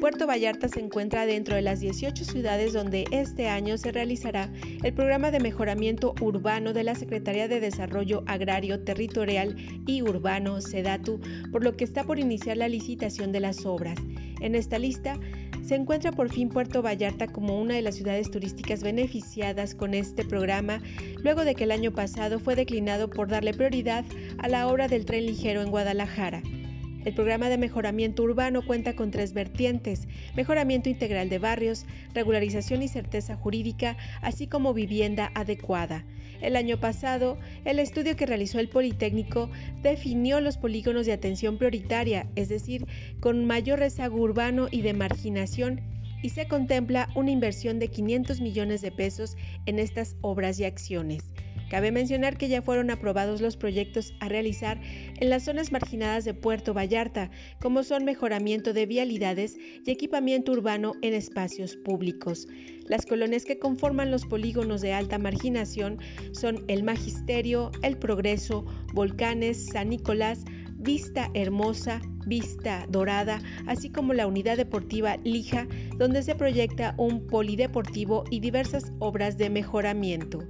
Puerto Vallarta se encuentra dentro de las 18 ciudades donde este año se realizará el programa de mejoramiento urbano de la Secretaría de Desarrollo Agrario, Territorial y Urbano, SEDATU, por lo que está por iniciar la licitación de las obras. En esta lista se encuentra por fin Puerto Vallarta como una de las ciudades turísticas beneficiadas con este programa, luego de que el año pasado fue declinado por darle prioridad a la obra del tren ligero en Guadalajara. El programa de mejoramiento urbano cuenta con tres vertientes, mejoramiento integral de barrios, regularización y certeza jurídica, así como vivienda adecuada. El año pasado, el estudio que realizó el Politécnico definió los polígonos de atención prioritaria, es decir, con mayor rezago urbano y de marginación, y se contempla una inversión de 500 millones de pesos en estas obras y acciones. Cabe mencionar que ya fueron aprobados los proyectos a realizar en las zonas marginadas de Puerto Vallarta, como son mejoramiento de vialidades y equipamiento urbano en espacios públicos. Las colonias que conforman los polígonos de alta marginación son el Magisterio, el Progreso, Volcanes, San Nicolás, Vista Hermosa, Vista Dorada, así como la unidad deportiva Lija, donde se proyecta un polideportivo y diversas obras de mejoramiento.